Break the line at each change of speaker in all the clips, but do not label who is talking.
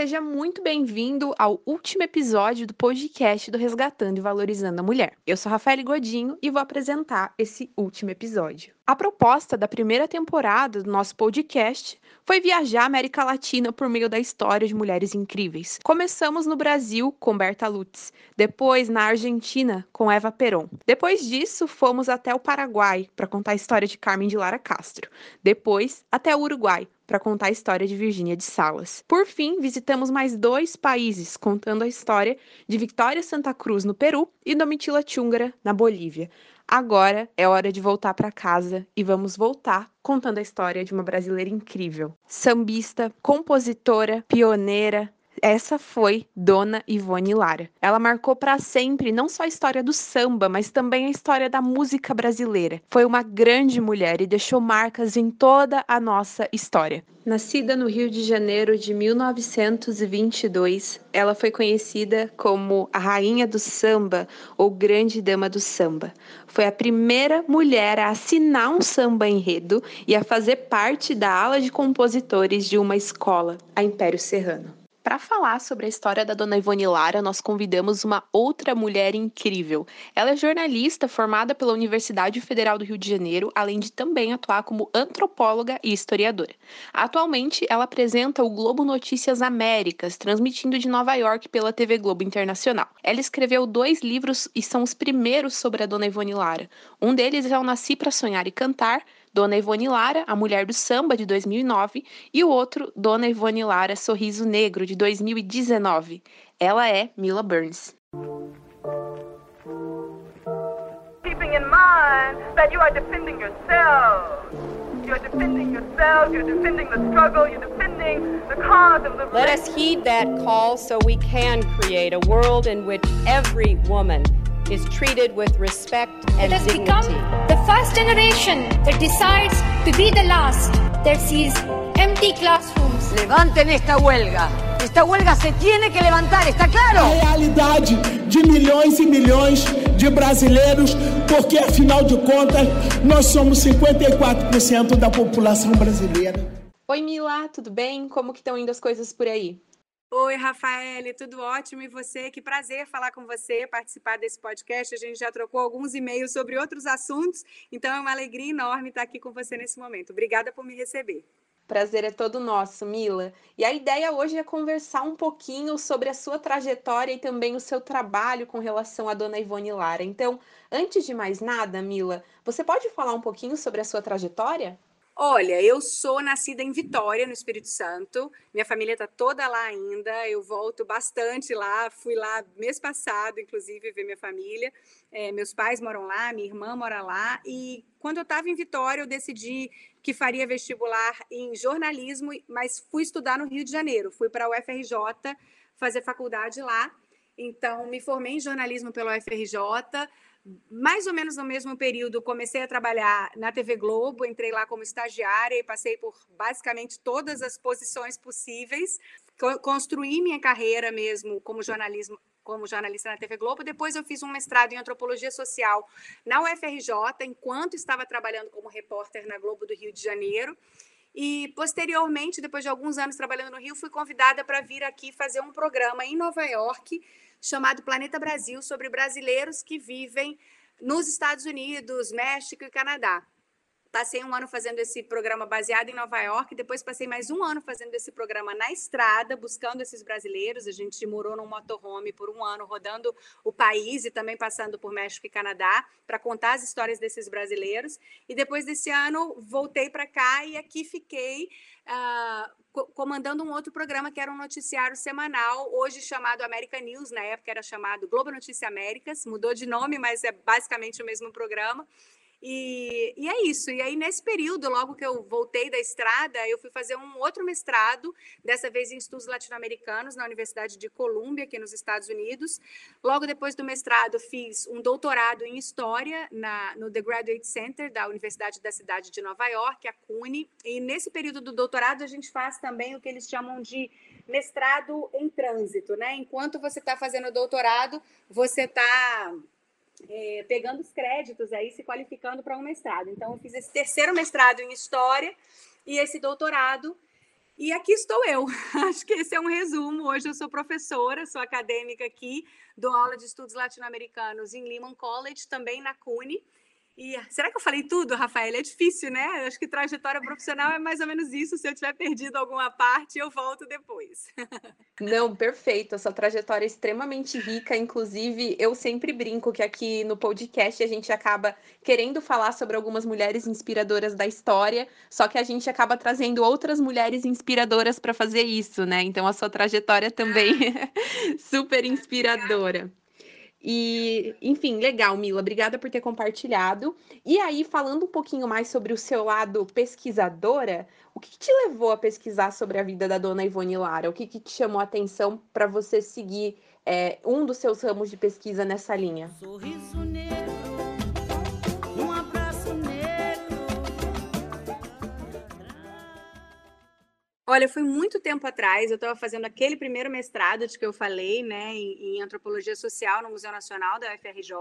seja muito bem-vindo ao último episódio do podcast do Resgatando e Valorizando a Mulher. Eu sou Rafael Godinho e vou apresentar esse último episódio. A proposta da primeira temporada do nosso podcast foi viajar a América Latina por meio da história de mulheres incríveis. Começamos no Brasil com Berta Lutz, depois na Argentina com Eva Peron. Depois disso, fomos até o Paraguai para contar a história de Carmen de Lara Castro. Depois, até o Uruguai para contar a história de Virgínia de Salas. Por fim, visitamos mais dois países, contando a história de Victoria Santa Cruz, no Peru, e Domitila Chungara, na Bolívia. Agora é hora de voltar para casa e vamos voltar contando a história de uma brasileira incrível, sambista, compositora, pioneira, essa foi Dona Ivone Lara. Ela marcou para sempre não só a história do samba, mas também a história da música brasileira. Foi uma grande mulher e deixou marcas em toda a nossa história. Nascida no Rio de Janeiro de 1922, ela foi conhecida como a Rainha do Samba ou Grande Dama do Samba. Foi a primeira mulher a assinar um samba enredo e a fazer parte da ala de compositores de uma escola, a Império Serrano. Para falar sobre a história da dona Ivone Lara, nós convidamos uma outra mulher incrível. Ela é jornalista formada pela Universidade Federal do Rio de Janeiro, além de também atuar como antropóloga e historiadora. Atualmente, ela apresenta o Globo Notícias Américas, transmitindo de Nova York pela TV Globo Internacional. Ela escreveu dois livros e são os primeiros sobre a dona Ivone Lara. Um deles é O Nasci para Sonhar e Cantar, Dona Ivone Lara, A Mulher do Samba, de 2009, e o outro, Dona Ivone Lara, Sorriso Negro, de 2019. Ela é Mila Burns. Keeping in mind that you are defending yourself. You're defending yourself, you're defending the struggle, you're defending the cause of the
Let us heed that call so we can create a world in which every woman is treated with respect and
it has
dignity.
become the first generation that decides to be the last that sees empty classrooms.
Levanten esta huelga. Esta huelga se tiene que levantar, ¿está claro?
A realidade de milhões e milhões de brasileiros, porque afinal de contas, nós somos 54% da população brasileira.
Oi, Mila, tudo bem? Como que estão indo as coisas por aí?
Oi, Rafael, tudo ótimo? E você? Que prazer falar com você, participar desse podcast. A gente já trocou alguns e-mails sobre outros assuntos, então é uma alegria enorme estar aqui com você nesse momento. Obrigada por me receber.
Prazer é todo nosso, Mila. E a ideia hoje é conversar um pouquinho sobre a sua trajetória e também o seu trabalho com relação à dona Ivone Lara. Então, antes de mais nada, Mila, você pode falar um pouquinho sobre a sua trajetória?
Olha, eu sou nascida em Vitória, no Espírito Santo. Minha família está toda lá ainda. Eu volto bastante lá. Fui lá mês passado, inclusive, ver minha família. É, meus pais moram lá, minha irmã mora lá. E quando eu estava em Vitória, eu decidi que faria vestibular em jornalismo, mas fui estudar no Rio de Janeiro. Fui para a UFRJ fazer faculdade lá. Então, me formei em jornalismo pela UFRJ mais ou menos no mesmo período, comecei a trabalhar na TV Globo, entrei lá como estagiária e passei por basicamente todas as posições possíveis. Construí minha carreira mesmo como jornalismo como jornalista na TV Globo. Depois eu fiz um mestrado em antropologia social na UFRJ, enquanto estava trabalhando como repórter na Globo do Rio de Janeiro. E posteriormente, depois de alguns anos trabalhando no Rio, fui convidada para vir aqui fazer um programa em Nova York chamado Planeta Brasil, sobre brasileiros que vivem nos Estados Unidos, México e Canadá. Passei um ano fazendo esse programa baseado em Nova York, depois passei mais um ano fazendo esse programa na estrada, buscando esses brasileiros. A gente morou num motorhome por um ano, rodando o país e também passando por México e Canadá, para contar as histórias desses brasileiros. E depois desse ano, voltei para cá e aqui fiquei uh, comandando um outro programa que era um noticiário semanal, hoje chamado America News, na época era chamado Globo Notícia Américas, mudou de nome, mas é basicamente o mesmo programa. E, e, é isso. E aí, nesse período, logo que eu voltei da estrada, eu fui fazer um outro mestrado, dessa vez em estudos latino-americanos, na Universidade de Colômbia, aqui nos Estados Unidos. Logo depois do mestrado, fiz um doutorado em História na, no The Graduate Center da Universidade da Cidade de Nova York, a CUNY. E nesse período do doutorado, a gente faz também o que eles chamam de mestrado em trânsito, né? Enquanto você está fazendo doutorado, você está é, pegando os créditos aí, se qualificando para um mestrado. Então, eu fiz esse terceiro mestrado em História e esse doutorado. E aqui estou eu. Acho que esse é um resumo. Hoje eu sou professora, sou acadêmica aqui, dou aula de estudos latino-americanos em Lehman College, também na CUNY. E será que eu falei tudo, Rafael? É difícil, né? Acho que trajetória profissional é mais ou menos isso. Se eu tiver perdido alguma parte, eu volto depois.
Não, perfeito. Essa trajetória é extremamente rica. Inclusive, eu sempre brinco que aqui no podcast a gente acaba querendo falar sobre algumas mulheres inspiradoras da história, só que a gente acaba trazendo outras mulheres inspiradoras para fazer isso, né? Então a sua trajetória também é super inspiradora. E, enfim, legal, Mila, obrigada por ter compartilhado. E aí, falando um pouquinho mais sobre o seu lado pesquisadora, o que, que te levou a pesquisar sobre a vida da dona Ivone Lara? O que, que te chamou a atenção para você seguir é, um dos seus ramos de pesquisa nessa linha? Sorriso negro.
Olha, foi muito tempo atrás, eu estava fazendo aquele primeiro mestrado de que eu falei, né, em, em antropologia social no Museu Nacional da UFRJ.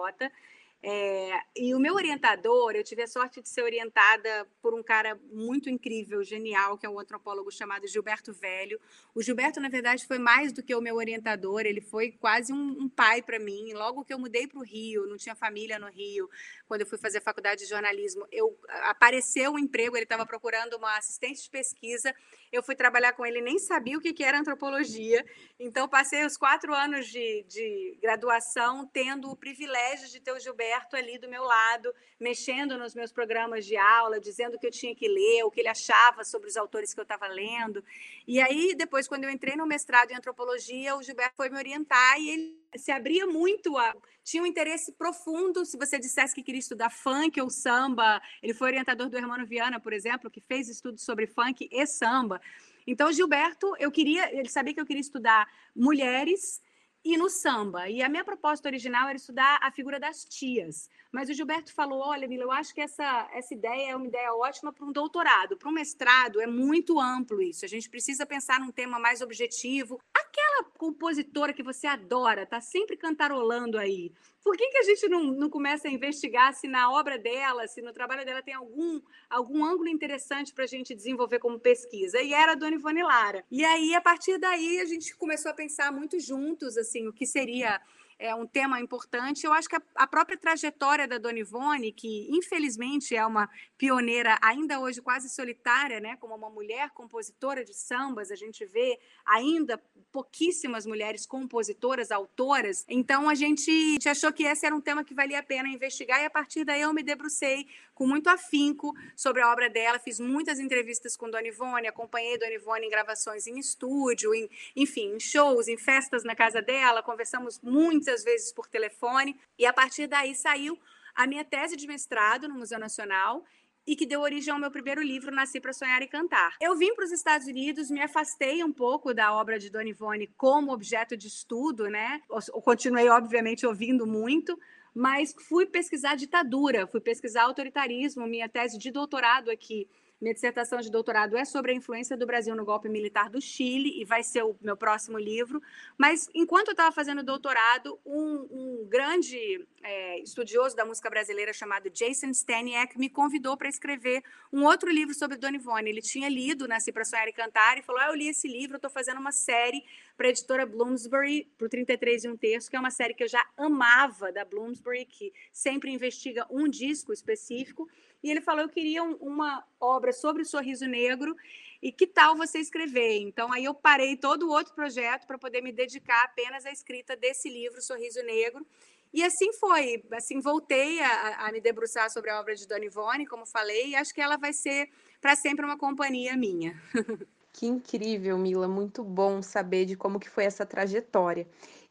É, e o meu orientador, eu tive a sorte de ser orientada por um cara muito incrível, genial, que é um antropólogo chamado Gilberto Velho. O Gilberto, na verdade, foi mais do que o meu orientador, ele foi quase um, um pai para mim. Logo que eu mudei para o Rio, não tinha família no Rio, quando eu fui fazer faculdade de jornalismo, eu apareceu um emprego, ele estava procurando uma assistente de pesquisa. Eu fui trabalhar com ele, nem sabia o que, que era antropologia. Então, passei os quatro anos de, de graduação tendo o privilégio de ter o Gilberto perto ali do meu lado, mexendo nos meus programas de aula, dizendo o que eu tinha que ler, o que ele achava sobre os autores que eu estava lendo. E aí, depois, quando eu entrei no mestrado em antropologia, o Gilberto foi me orientar e ele se abria muito a tinha um interesse profundo se você dissesse que queria estudar funk ou samba ele foi orientador do Hermano Viana por exemplo que fez estudos sobre funk e samba então Gilberto eu queria ele sabia que eu queria estudar mulheres e no samba. E a minha proposta original era estudar a figura das tias. Mas o Gilberto falou: olha, Mila, eu acho que essa, essa ideia é uma ideia ótima para um doutorado. Para um mestrado é muito amplo isso. A gente precisa pensar num tema mais objetivo. Aquela compositora que você adora, tá sempre cantarolando aí. Por que, que a gente não, não começa a investigar se na obra dela, se no trabalho dela tem algum, algum ângulo interessante para a gente desenvolver como pesquisa? E era a Dona Ivone Lara. E aí, a partir daí, a gente começou a pensar muito juntos, assim, o que seria é um tema importante. Eu acho que a, a, própria trajetória da Dona Ivone, que infelizmente é uma pioneira ainda hoje quase solitária, né, como uma mulher compositora de sambas, a gente vê ainda pouquíssimas mulheres compositoras, autoras. Então a gente achou que esse era um tema que valia a pena investigar e a partir daí eu me debrucei com muito afinco sobre a obra dela, fiz muitas entrevistas com Dona Ivone, acompanhei Dona Ivone em gravações em estúdio, em, enfim, em shows, em festas na casa dela, conversamos muitas vezes por telefone e a partir daí saiu a minha tese de mestrado no Museu Nacional e que deu origem ao meu primeiro livro, Nasci para Sonhar e Cantar. Eu vim para os Estados Unidos, me afastei um pouco da obra de Dona Ivone como objeto de estudo, né? Eu continuei, obviamente, ouvindo muito, mas fui pesquisar ditadura, fui pesquisar autoritarismo, minha tese de doutorado aqui minha dissertação de doutorado é sobre a influência do Brasil no golpe militar do Chile e vai ser o meu próximo livro. Mas enquanto eu estava fazendo doutorado, um, um grande é, estudioso da música brasileira chamado Jason Staniak me convidou para escrever um outro livro sobre Dona Ivone. Ele tinha lido Nasci para Sonhar e Cantar e falou: ah, Eu li esse livro, estou fazendo uma série para a editora Bloomsbury, por 33 e um terço, que é uma série que eu já amava da Bloomsbury, que sempre investiga um disco específico e ele falou: Eu queria um, uma obra sobre o sorriso negro, e que tal você escrever? Então, aí eu parei todo o outro projeto para poder me dedicar apenas à escrita desse livro, Sorriso Negro. E assim foi, assim voltei a, a me debruçar sobre a obra de Dona Ivone, como falei, e acho que ela vai ser para sempre uma companhia minha.
Que incrível, Mila, muito bom saber de como que foi essa trajetória.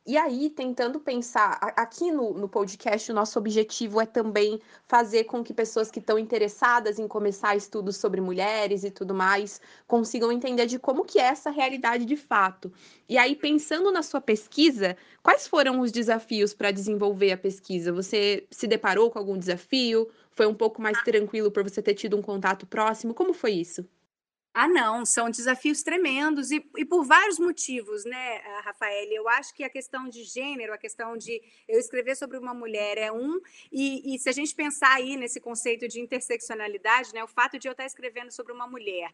E aí, tentando pensar, aqui no, no podcast, o nosso objetivo é também fazer com que pessoas que estão interessadas em começar estudos sobre mulheres e tudo mais consigam entender de como que é essa realidade de fato. E aí, pensando na sua pesquisa, quais foram os desafios para desenvolver a pesquisa? Você se deparou com algum desafio? Foi um pouco mais tranquilo por você ter tido um contato próximo? Como foi isso?
Ah, não, são desafios tremendos e, e, por vários motivos, né, Rafael? Eu acho que a questão de gênero, a questão de eu escrever sobre uma mulher é um, e, e se a gente pensar aí nesse conceito de interseccionalidade, né, o fato de eu estar escrevendo sobre uma mulher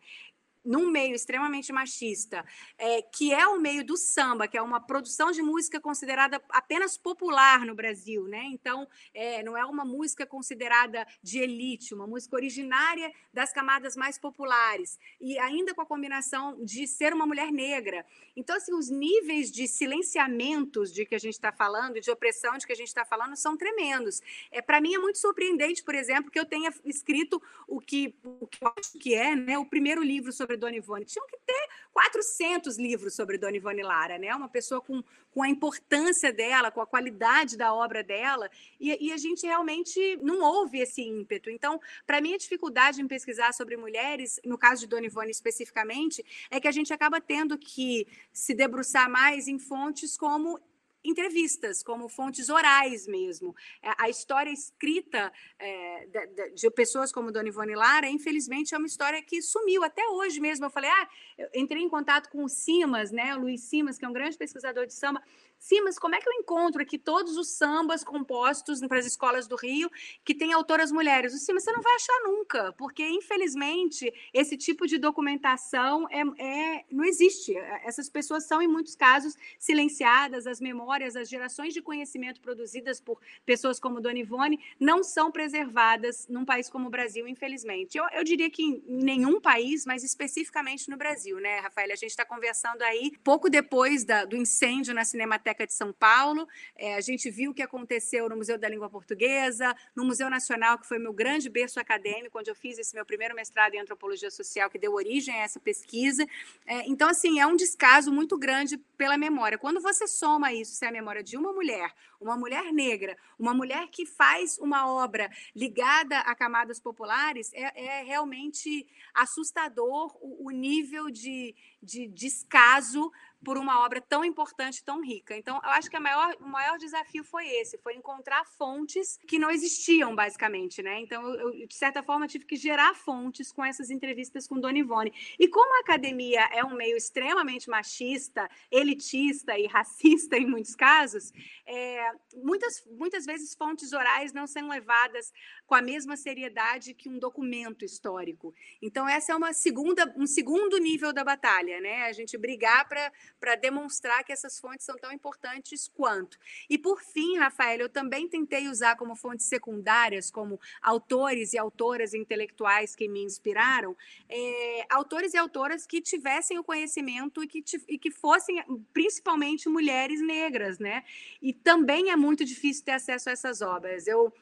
num meio extremamente machista, é, que é o meio do samba, que é uma produção de música considerada apenas popular no Brasil, né? Então, é, não é uma música considerada de elite, uma música originária das camadas mais populares, e ainda com a combinação de ser uma mulher negra. Então, assim, os níveis de silenciamentos de que a gente está falando, de opressão de que a gente está falando, são tremendos. É, Para mim, é muito surpreendente, por exemplo, que eu tenha escrito o que, o que eu acho que é né, o primeiro livro sobre Dona Ivone. Tinham que ter 400 livros sobre Dona Ivone Lara, né? Uma pessoa com, com a importância dela, com a qualidade da obra dela, e, e a gente realmente não houve esse ímpeto. Então, para mim, a dificuldade em pesquisar sobre mulheres, no caso de Dona Ivone especificamente, é que a gente acaba tendo que se debruçar mais em fontes como entrevistas, como fontes orais mesmo. É, a história escrita é, de, de, pessoas como Dona Ivone Lara, infelizmente, é uma história que sumiu até hoje mesmo. Eu falei, ah, eu entrei em contato com o Simas, né, o Luiz Simas, que é um grande pesquisador de samba, Sim, mas como é que eu encontro aqui todos os sambas compostos para as escolas do Rio que têm autoras mulheres? Sim, mas você não vai achar nunca, porque infelizmente esse tipo de documentação é, é, não existe. Essas pessoas são, em muitos casos, silenciadas, as memórias, as gerações de conhecimento produzidas por pessoas como Dona Ivone não são preservadas num país como o Brasil, infelizmente. Eu, eu diria que em nenhum país, mas especificamente no Brasil, né, Rafael? A gente está conversando aí pouco depois da, do incêndio na Cinemateca Biblioteca de São Paulo. É, a gente viu o que aconteceu no Museu da Língua Portuguesa, no Museu Nacional, que foi meu grande berço acadêmico, onde eu fiz esse meu primeiro mestrado em antropologia social, que deu origem a essa pesquisa. É, então, assim, é um descaso muito grande pela memória. Quando você soma isso, se é a memória de uma mulher, uma mulher negra, uma mulher que faz uma obra ligada a camadas populares, é, é realmente assustador o, o nível de, de descaso por uma obra tão importante, tão rica. Então, eu acho que maior, o maior desafio foi esse, foi encontrar fontes que não existiam, basicamente, né? Então, eu, de certa forma, tive que gerar fontes com essas entrevistas com Dona Ivone. E como a academia é um meio extremamente machista, elitista e racista em muitos casos, é, muitas, muitas vezes fontes orais não são levadas com a mesma seriedade que um documento histórico. Então, essa é uma segunda, um segundo nível da batalha, né? A gente brigar para demonstrar que essas fontes são tão importantes quanto. E por fim, Rafael, eu também tentei usar como fontes secundárias, como autores e autoras intelectuais que me inspiraram, é, autores e autoras que tivessem o conhecimento e que, e que fossem principalmente mulheres negras, né? E também é muito difícil ter acesso a essas obras. Eu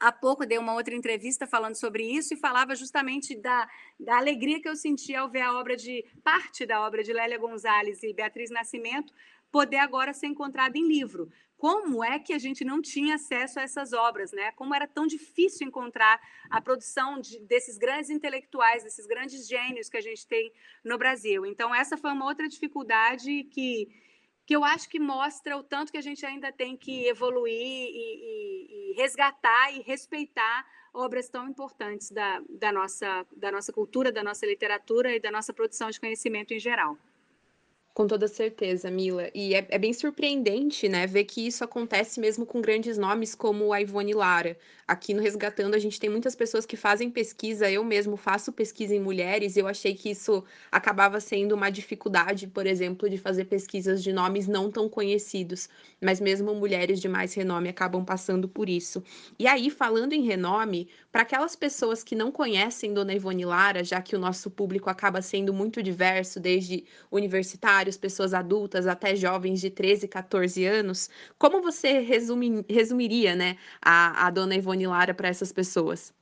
Há pouco dei uma outra entrevista falando sobre isso e falava justamente da, da alegria que eu senti ao ver a obra de parte da obra de Lélia Gonzalez e Beatriz Nascimento poder agora ser encontrada em livro. Como é que a gente não tinha acesso a essas obras, né? Como era tão difícil encontrar a produção de, desses grandes intelectuais, desses grandes gênios que a gente tem no Brasil. Então, essa foi uma outra dificuldade que que eu acho que mostra o tanto que a gente ainda tem que evoluir e, e, e resgatar e respeitar obras tão importantes da, da, nossa, da nossa cultura, da nossa literatura e da nossa produção de conhecimento em geral.
Com toda certeza, Mila. E é, é, bem surpreendente, né, ver que isso acontece mesmo com grandes nomes como a Ivone Lara. Aqui no Resgatando, a gente tem muitas pessoas que fazem pesquisa, eu mesmo faço pesquisa em mulheres, e eu achei que isso acabava sendo uma dificuldade, por exemplo, de fazer pesquisas de nomes não tão conhecidos. Mas mesmo mulheres de mais renome acabam passando por isso. E aí, falando em renome, para aquelas pessoas que não conhecem Dona Ivone Lara, já que o nosso público acaba sendo muito diverso, desde universitário, usuários, pessoas adultas até jovens de 13, 14 anos, como você resume, resumiria né, a, a dona Ivone Lara para essas pessoas?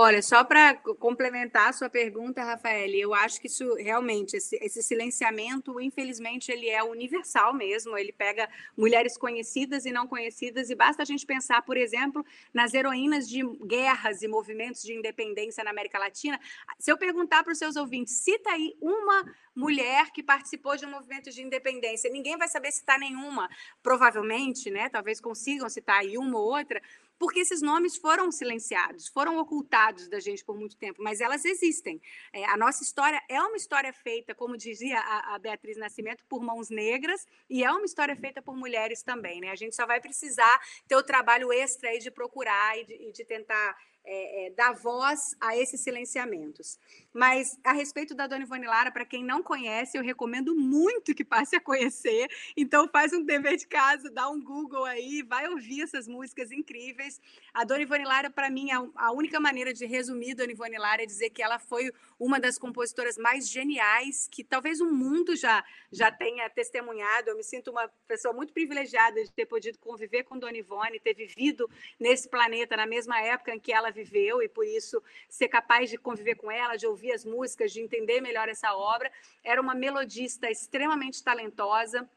Olha, só para complementar a sua pergunta, Rafael, eu acho que isso realmente, esse, esse, silenciamento, infelizmente, ele é universal mesmo. Ele pega mulheres conhecidas e não conhecidas, e basta a gente pensar, por exemplo, nas heroínas de guerras e movimentos de independência na América Latina. Se eu perguntar para os seus ouvintes, cita aí uma mulher que participou de um movimento de independência, ninguém vai saber citar nenhuma, provavelmente, né? Talvez consigam citar aí uma ou outra porque esses nomes foram silenciados, foram ocultados da gente por muito tempo, mas elas existem. É, a nossa história é uma história feita, como dizia a, a, Beatriz Nascimento, por mãos negras e é uma história feita por mulheres também. Né? A gente só vai precisar ter o trabalho extra aí de procurar e de, e de tentar é, é, dar voz a esses silenciamentos. Mas a respeito da Dona Ivone Lara, para quem não conhece, eu recomendo muito que passe a conhecer. Então faz um dever de casa, dá um Google aí, vai ouvir essas músicas incríveis. A Dona Ivone Lara, para mim, a única maneira de resumir Dona Ivone Lara é dizer que ela foi uma das compositoras mais geniais que talvez o mundo já, já tenha testemunhado. Eu me sinto uma pessoa muito privilegiada de ter podido conviver com Dona Ivone, ter vivido nesse planeta na mesma época em que ela viveu e por isso ser capaz de conviver com ela, de ouvir as músicas, de entender melhor essa obra. Era uma melodista extremamente talentosa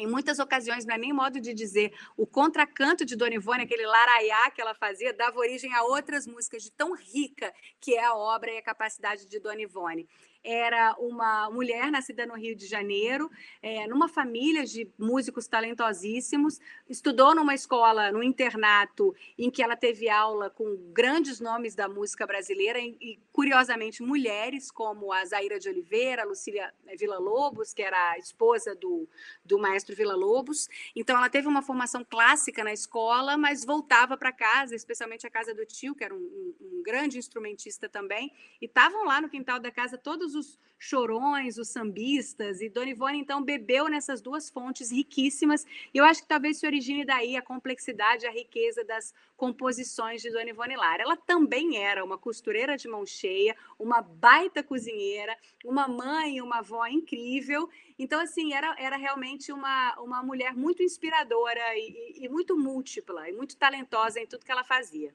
em muitas ocasiões, não é nem modo de dizer, o contracanto de Dona Ivone, aquele laraiá que ela fazia, dava origem a outras músicas de tão rica que é a obra e a capacidade de Dona Ivone era uma mulher nascida no Rio de Janeiro, é, numa família de músicos talentosíssimos, estudou numa escola, no internato, em que ela teve aula com grandes nomes da música brasileira e, e curiosamente, mulheres como a Zaira de Oliveira, a Lucília Villa-Lobos, que era a esposa do, do maestro Villa-Lobos. Então, ela teve uma formação clássica na escola, mas voltava para casa, especialmente a casa do tio, que era um, um, um grande instrumentista também, e estavam lá no quintal da casa todos todos os chorões, os sambistas, e Dona Ivone, então, bebeu nessas duas fontes riquíssimas, e eu acho que talvez se origine daí a complexidade, a riqueza das composições de Dona Ivone Lara. Ela também era uma costureira de mão cheia, uma baita cozinheira, uma mãe, uma avó incrível, então, assim, era, era realmente uma, uma mulher muito inspiradora e, e muito múltipla, e muito talentosa em tudo que ela fazia.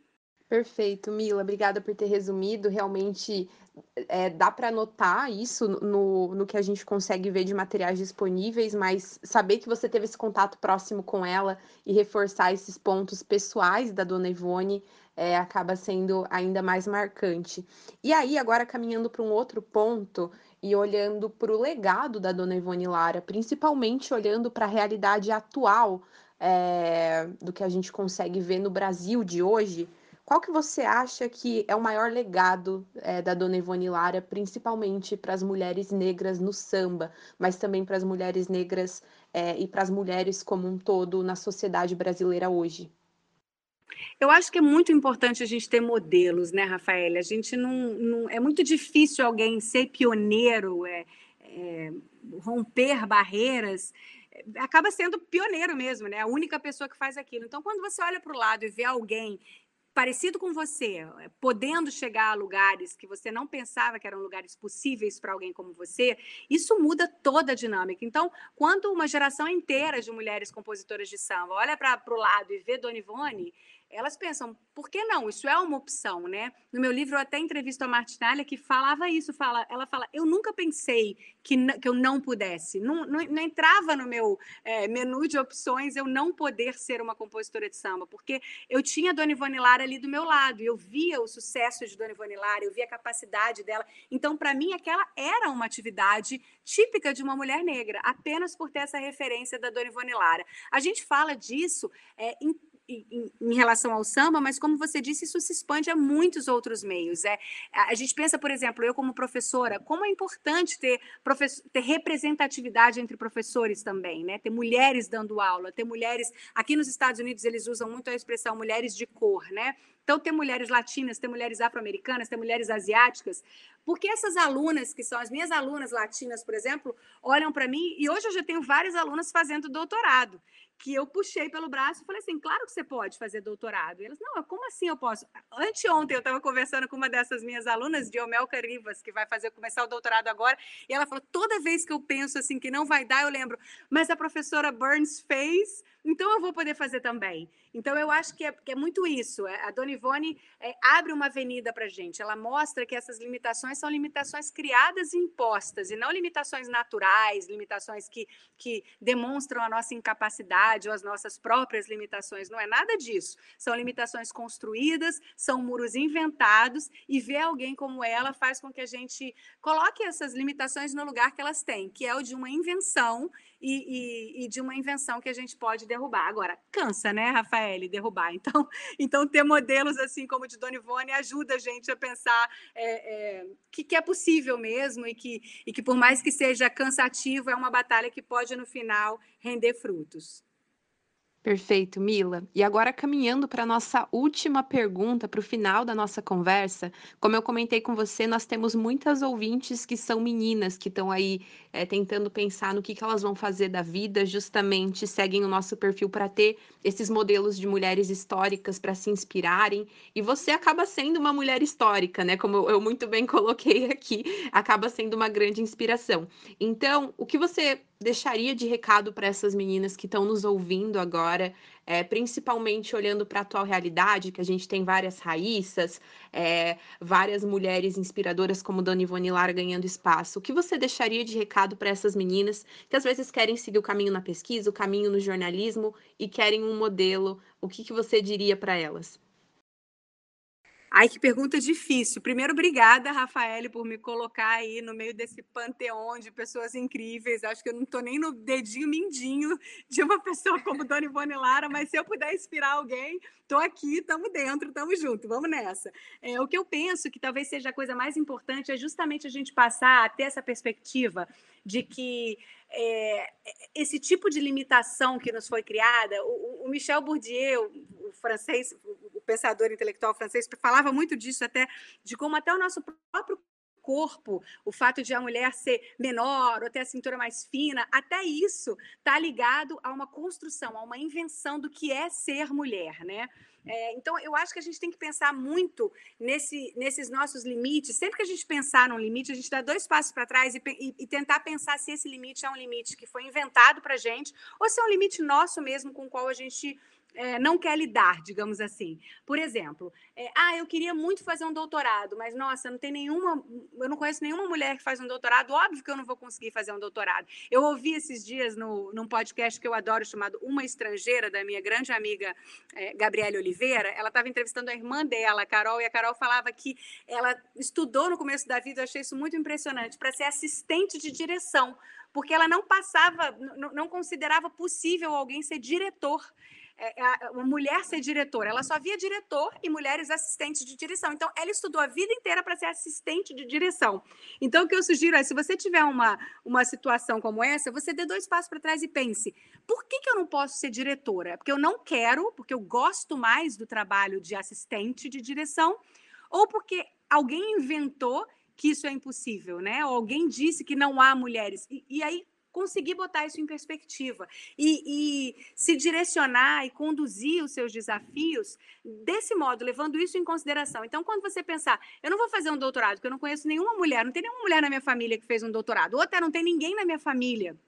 Perfeito, Mila. Obrigada por ter resumido. Realmente é, dá para notar isso no, no que a gente consegue ver de materiais disponíveis, mas saber que você teve esse contato próximo com ela e reforçar esses pontos pessoais da dona Ivone é, acaba sendo ainda mais marcante. E aí, agora caminhando para um outro ponto e olhando para o legado da dona Ivone Lara, principalmente olhando para a realidade atual é, do que a gente consegue ver no Brasil de hoje. Qual que você acha que é o maior legado é, da Dona Ivone Lara, principalmente para as mulheres negras no samba, mas também para as mulheres negras é, e para as mulheres como um todo na sociedade brasileira hoje?
Eu acho que é muito importante a gente ter modelos, né, Rafaela? A gente não, não é muito difícil alguém ser pioneiro, é, é, romper barreiras acaba sendo pioneiro mesmo, né? A única pessoa que faz aquilo. Então, quando você olha para o lado e vê alguém parecido com você, eh, podendo chegar a lugares que você não pensava que eram lugares possíveis para alguém como você, isso muda toda a dinâmica. Então, quando uma geração inteira de mulheres compositoras de samba olha para o lado e vê Dona Ivone, elas pensam, por que não? Isso é uma opção, né? No meu livro eu até entrevisto a Martinalha que falava isso, fala, ela fala, eu nunca pensei que, que eu não pudesse, não, não, não entrava no meu é, menu de opções eu não poder ser uma compositora de samba, porque eu tinha a Dona Ivone Lara ali do meu lado, eu via o sucesso de Dona Ivone Lara, eu via a capacidade dela, então para mim aquela era uma atividade típica de uma mulher negra, apenas por ter essa referência da Dona Ivone Lara. A gente fala disso é, em em, em, relação ao samba, mas como você disse, isso se expande a muitos outros meios. É, a gente pensa, por exemplo, eu como professora, como é importante ter, ter representatividade entre professores também, né? Ter mulheres dando aula, ter mulheres. Aqui nos Estados Unidos eles usam muito a expressão mulheres de cor, né? Então, ter mulheres latinas, ter mulheres afro-americanas, ter mulheres asiáticas, porque essas alunas, que são as minhas alunas latinas, por exemplo, olham para mim, e hoje eu já tenho várias alunas fazendo doutorado que eu puxei pelo braço e falei assim: claro que você pode fazer doutorado. E elas, não, como assim eu posso? Anteontem eu estava conversando com uma dessas minhas alunas, Diomelca Rivas, que vai fazer começar o doutorado agora, e ela falou: toda vez que eu penso assim que não vai dar, eu lembro, mas a professora Burns fez então eu vou poder fazer também. Então eu acho que é, que é muito isso. É, a Dona Ivone é, abre uma avenida para a gente. Ela mostra que essas limitações são limitações criadas e impostas, e não limitações naturais, limitações que, que demonstram a nossa incapacidade ou as nossas próprias limitações. Não é nada disso. São limitações construídas, são muros inventados, e ver alguém como ela faz com que a gente coloque essas limitações no lugar que elas têm, que é o de uma invenção e, e, e, de uma invenção que a gente pode derrubar. Agora, cansa, né, Rafael, derrubar. Então, então ter modelos assim como o de Dona Ivone ajuda a gente a pensar é, é, que, que é possível mesmo e que, e que, por mais que seja cansativo, é uma batalha que pode, no final, render frutos.
Perfeito, Mila. E agora, caminhando para a nossa última pergunta, para o final da nossa conversa, como eu comentei com você, nós temos muitas ouvintes que são meninas, que estão aí é, tentando pensar no que, que elas vão fazer da vida, justamente seguem o nosso perfil para ter esses modelos de mulheres históricas para se inspirarem. E você acaba sendo uma mulher histórica, né? Como eu muito bem coloquei aqui, acaba sendo uma grande inspiração. Então, o que você deixaria de recado para essas meninas que estão nos ouvindo agora, é, principalmente olhando para a atual realidade, que a gente tem várias raíças, é, várias mulheres inspiradoras como Dona Ivone Lara ganhando espaço. O que você deixaria de recado para essas meninas que às vezes querem seguir o caminho na pesquisa, o caminho no jornalismo e querem um modelo? O que, que você diria para elas?
Ai, que pergunta difícil. Primeiro, obrigada, Rafael, por me colocar aí no meio desse panteão de pessoas incríveis. Acho que eu não estou nem no dedinho mindinho de uma pessoa como Dona Ivone Lara, mas se eu puder inspirar alguém, estou aqui, estamos dentro, estamos juntos, vamos nessa. É, o que eu penso que talvez seja a coisa mais importante é justamente a gente passar a ter essa perspectiva de que é, esse tipo de limitação que nos foi criada, o, o Michel Bourdieu, o francês, pensador intelectual francês, falava muito disso até, de como até o nosso próprio corpo, o fato de a mulher ser menor ou ter a cintura mais fina, até isso está ligado a uma construção, a uma invenção do que é ser mulher, né? É, então, eu acho que a gente tem que pensar muito nesse, nesses nossos limites. Sempre que a gente pensar num limite, a gente dá dois passos para trás e, e, e, tentar pensar se esse limite é um limite que foi inventado para a gente ou se é um limite nosso mesmo com o qual a gente é, não quer lidar, digamos assim. Por exemplo, é, ah, eu queria muito fazer um doutorado, mas nossa, não tem nenhuma, eu não conheço nenhuma mulher que faz um doutorado, óbvio que eu não vou conseguir fazer um doutorado. Eu ouvi esses dias no, num podcast que eu adoro, chamado Uma Estrangeira, da minha grande amiga é, Gabriela Oliveira, ela estava entrevistando a irmã dela, a Carol, e a Carol falava que ela estudou no começo da vida, eu achei isso muito impressionante, para ser assistente de direção, porque ela não passava, não considerava possível alguém ser diretor. É, é, uma mulher ser diretora. Ela só via diretor e mulheres assistentes de direção. Então, ela estudou a vida inteira para ser assistente de direção. Então, o que eu sugiro é, se você tiver uma, uma situação como essa, você dê dois passos para trás e pense: por que, que eu não posso ser diretora? Porque eu não quero, porque eu gosto mais do trabalho de assistente de direção, ou porque alguém inventou que isso é impossível, né? Ou alguém disse que não há mulheres. E, e aí, conseguir botar isso em perspectiva e, e, se direcionar e conduzir os seus desafios desse modo, levando isso em consideração. Então, quando você pensar, eu não vou fazer um doutorado, porque eu não conheço nenhuma mulher, não tem nenhuma mulher na minha família que fez um doutorado, ou até não tem ninguém na minha família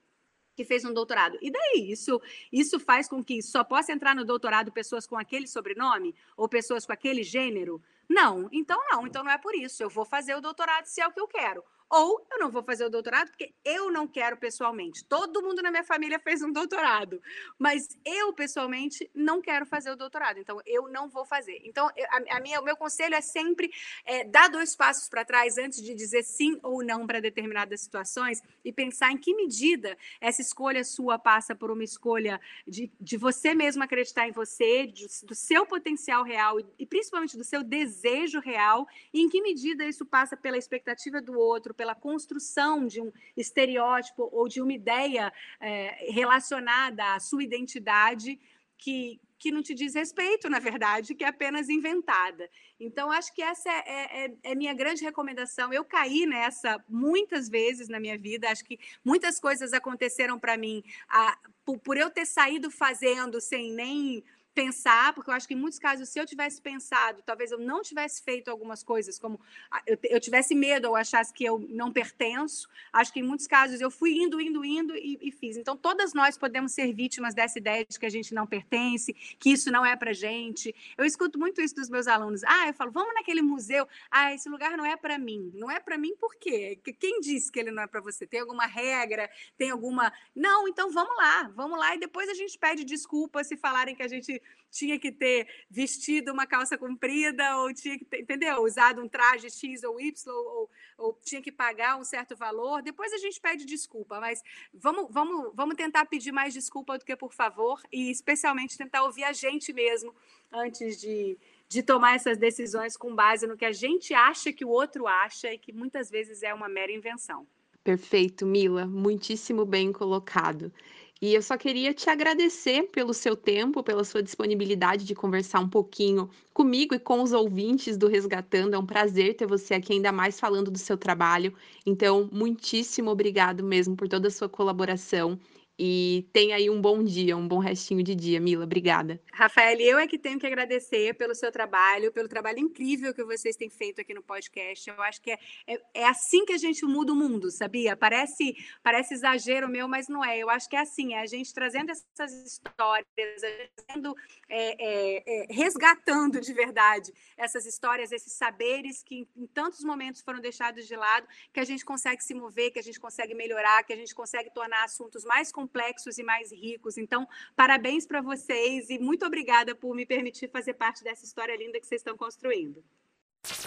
que fez um doutorado. E daí? Isso, isso faz com que só possa entrar no doutorado pessoas com aquele sobrenome ou pessoas com aquele gênero? Não, então não, então não é por isso. Eu vou fazer o doutorado se é o que eu quero. Ou eu não vou fazer o doutorado porque eu não quero pessoalmente. Todo mundo na minha família fez um doutorado, mas eu pessoalmente não quero fazer o doutorado. Então eu não vou fazer. Então a, a minha, o meu conselho é sempre é, dar dois passos para trás antes de dizer sim ou não para determinadas situações e pensar em que medida essa escolha sua passa por uma escolha de, de você mesmo acreditar em você, de, do seu potencial real e, e principalmente do seu desejo real, e em que medida isso passa pela expectativa do outro pela construção de um estereótipo ou de uma ideia é, relacionada à sua identidade que, que não te diz respeito, na verdade, que é apenas inventada. Então, acho que essa é, é, é, é, minha grande recomendação. Eu caí nessa muitas vezes na minha vida, acho que muitas coisas aconteceram para mim a, por, por eu ter saído fazendo sem nem pensar, porque eu acho que em muitos casos, se eu tivesse pensado, talvez eu não tivesse feito algumas coisas, como eu, eu tivesse medo ou achasse que eu não pertenço. Acho que em muitos casos eu fui indo, indo, indo e, e fiz. Então, todas nós podemos ser vítimas dessa ideia de que a gente não pertence, que isso não é para gente. Eu escuto muito isso dos meus alunos. Ah, eu falo, vamos naquele museu. Ah, esse lugar não é para mim. Não é para mim por quê? Quem disse que ele não é para você? Tem alguma regra? Tem alguma. Não, então vamos lá, vamos lá e depois a gente pede desculpa se falarem que a gente tinha que ter vestido uma calça comprida, ou tinha que ter, entendeu? Usado um traje X ou Y, ou, ou tinha que pagar um certo valor. Depois a gente pede desculpa, mas vamos, vamos, vamos tentar pedir mais desculpa do que por favor, e especialmente tentar ouvir a gente mesmo antes de, de tomar essas decisões com base no que a gente acha que o outro acha e que muitas vezes é uma mera invenção.
Perfeito, Mila, muitíssimo bem colocado. E eu só queria te agradecer pelo seu tempo, pela sua disponibilidade de conversar um pouquinho comigo e com os ouvintes do Resgatando. É um prazer ter você aqui, ainda mais falando do seu trabalho. Então, muitíssimo obrigado mesmo por toda a sua colaboração e tenha aí um bom dia, um bom restinho de dia, Mila. Obrigada.
Rafael, eu é que tenho que agradecer pelo seu trabalho, pelo trabalho incrível que vocês têm feito aqui no podcast. Eu acho que é, é, é assim que a gente muda o mundo, sabia? Parece, parece exagero meu, mas não é. Eu acho que é assim, é a gente trazendo essas histórias, trazendo, é, é, é, resgatando de verdade essas histórias, esses saberes que em, em tantos momentos foram deixados de lado, que a gente consegue se mover, que a gente consegue melhorar, que a gente consegue tornar assuntos mais complexos complexos e mais ricos. Então, parabéns para vocês e muito obrigada por me permitir fazer parte dessa história linda que vocês estão construindo.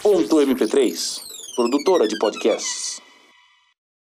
Ponto MP3, produtora de podcasts.